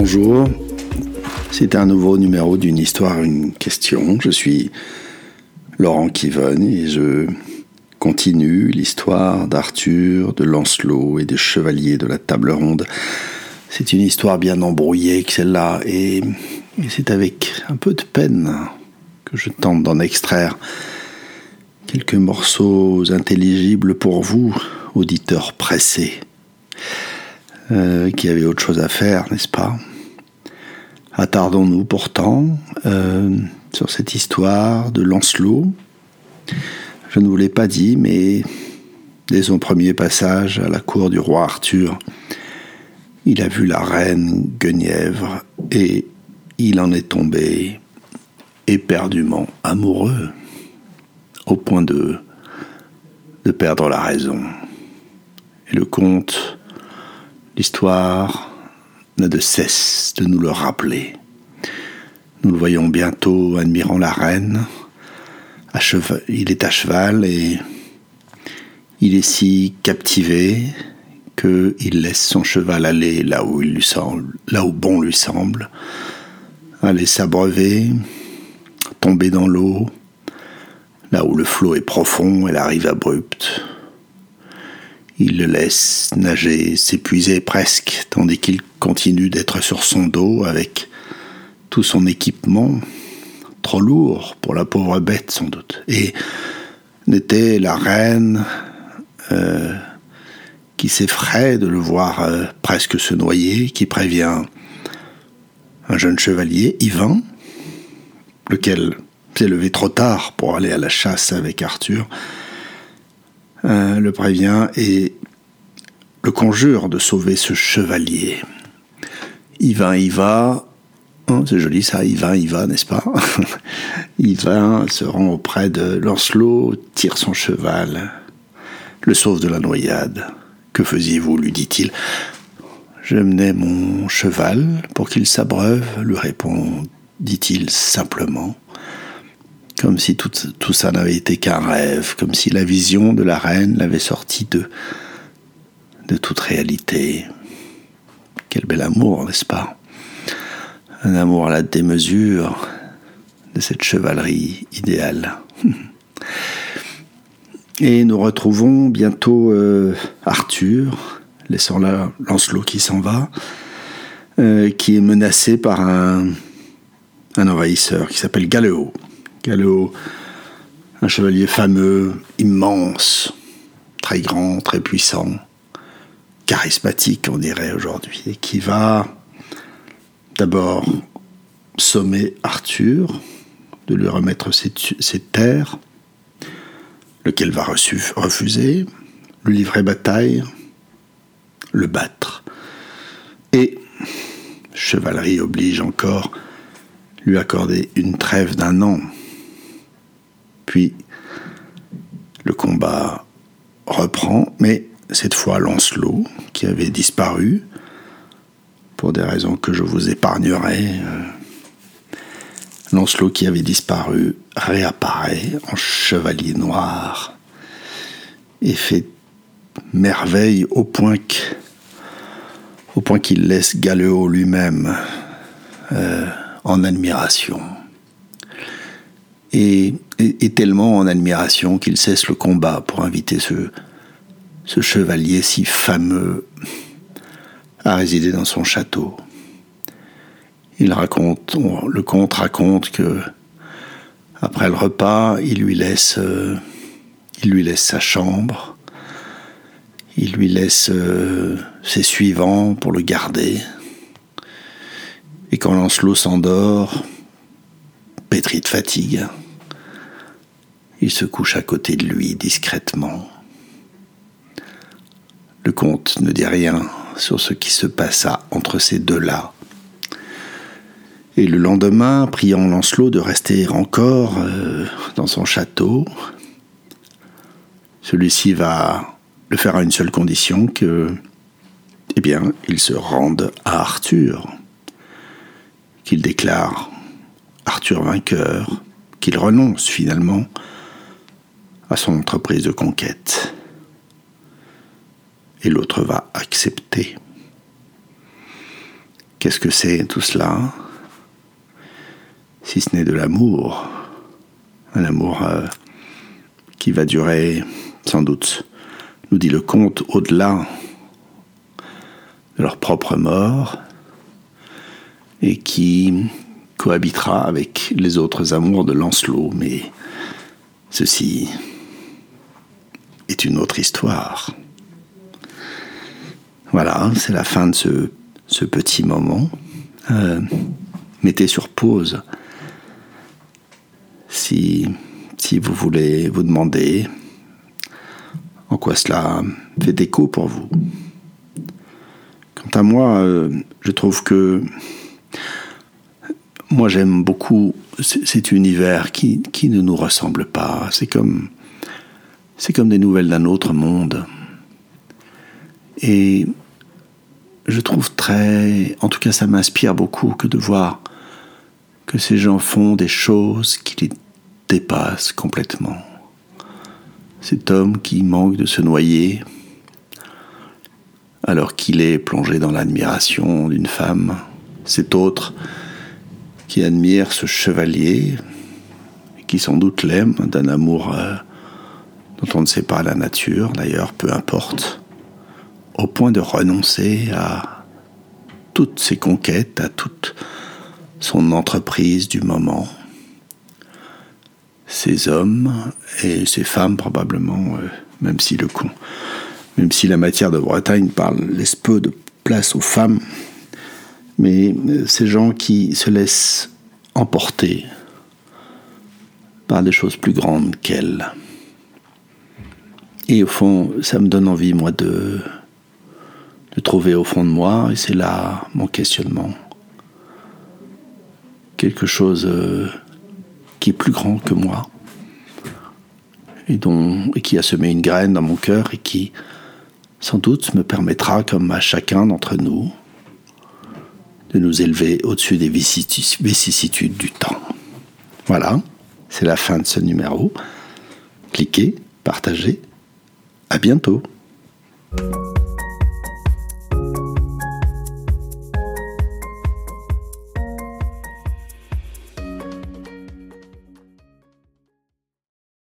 Bonjour, c'est un nouveau numéro d'une histoire, une question. Je suis Laurent Kivon et je continue l'histoire d'Arthur, de Lancelot et des chevaliers de la table ronde. C'est une histoire bien embrouillée que celle-là et, et c'est avec un peu de peine que je tente d'en extraire quelques morceaux intelligibles pour vous, auditeurs pressés. Euh, qui avait autre chose à faire, n'est-ce pas? Attardons-nous pourtant euh, sur cette histoire de Lancelot. Je ne vous l'ai pas dit, mais dès son premier passage à la cour du roi Arthur, il a vu la reine Guenièvre et il en est tombé éperdument amoureux, au point de, de perdre la raison. Et le comte L'histoire n'a de cesse de nous le rappeler. Nous le voyons bientôt admirant la reine. il est à cheval et il est si captivé qu'il laisse son cheval aller là où, il lui semble, là où bon lui semble, aller s'abreuver, tomber dans l'eau, là où le flot est profond et la rive abrupte, il le laisse nager, s'épuiser presque, tandis qu'il continue d'être sur son dos avec tout son équipement, trop lourd pour la pauvre bête sans doute. Et n'était la reine euh, qui s'effraie de le voir euh, presque se noyer, qui prévient un jeune chevalier, Yvain, lequel s'est levé trop tard pour aller à la chasse avec Arthur, euh, le prévient et le conjure de sauver ce chevalier. Yvain y va, oh, c'est joli ça, Yvain y va, n'est-ce pas? Yvain se rend auprès de Lancelot, tire son cheval, le sauve de la noyade. Que faisiez-vous? lui dit-il. Je menais mon cheval pour qu'il s'abreuve, lui répond, dit-il simplement comme si tout, tout ça n'avait été qu'un rêve, comme si la vision de la reine l'avait sorti de, de toute réalité. Quel bel amour, n'est-ce pas? Un amour à la démesure de cette chevalerie idéale. Et nous retrouvons bientôt euh, Arthur, laissant là Lancelot qui s'en va, euh, qui est menacé par un, un envahisseur qui s'appelle Galéo. Gallo, un chevalier fameux, immense, très grand, très puissant, charismatique, on dirait aujourd'hui, qui va d'abord sommer Arthur de lui remettre ses, terres, lequel va refuser, lui livrer bataille, le battre, et, chevalerie oblige encore, lui accorder une trêve d'un an puis le combat reprend, mais cette fois Lancelot, qui avait disparu, pour des raisons que je vous épargnerai, euh, Lancelot qui avait disparu réapparaît en chevalier noir et fait merveille au point qu'il laisse Galéo lui-même euh, en admiration. Et est tellement en admiration qu'il cesse le combat pour inviter ce, chevalier si fameux à résider dans son château. Il raconte, le comte raconte que après le repas, il lui laisse, euh, sa chambre, il lui laisse euh, ses suivants pour le garder. Et quand Lancelot s'endort, pétri de fatigue, il se couche à côté de lui discrètement. Le comte ne dit rien sur ce qui se passa entre ces deux-là. Et le lendemain, priant Lancelot de rester encore euh, dans son château, celui-ci va le faire à une seule condition que, eh bien, il se rende à Arthur, qu'il déclare Arthur vainqueur, qu'il renonce finalement à son entreprise de conquête. Et l'autre va accepter. Qu'est-ce que c'est tout cela? Si ce n'est de l'amour. Un amour euh, qui va durer sans doute, nous dit le conte, au-delà de leur propre mort et qui cohabitera avec les autres amours de Lancelot. Mais ceci est une autre histoire. Voilà, c'est la fin de ce, petit moment. Euh, mettez sur pause si, si vous voulez vous demander en quoi cela fait écho pour vous. Quant à moi, euh, je trouve que moi j'aime beaucoup cet univers qui, qui ne nous ressemble pas. C'est comme, c'est comme des nouvelles d'un autre monde. Et je trouve très, en tout cas ça m'inspire beaucoup que de voir que ces gens font des choses qui les dépassent complètement. Cet homme qui manque de se noyer alors qu'il est plongé dans l'admiration d'une femme, cet autre qui admire ce chevalier, qui sans doute l'aime d'un amour euh, dont on ne sait pas la nature, d'ailleurs, peu importe, au point de renoncer à toutes ses conquêtes, à toute son entreprise du moment. Ces hommes et ces femmes probablement, euh, même si le con, même si la matière de Bretagne parle laisse peu de place aux femmes, mais euh, ces gens qui se laissent emporter par des choses plus grandes qu'elles. Et au fond, ça me donne envie, moi, de, trouver au fond de moi, et c'est là mon questionnement, quelque chose euh, qui est plus grand que moi, et, et qui a semé une graine dans mon cœur, et qui, sans doute, me permettra, comme à chacun d'entre nous, de nous élever au-dessus des vicissitudes du temps. Voilà, c'est la fin de ce numéro. Cliquez, partagez. À bientôt.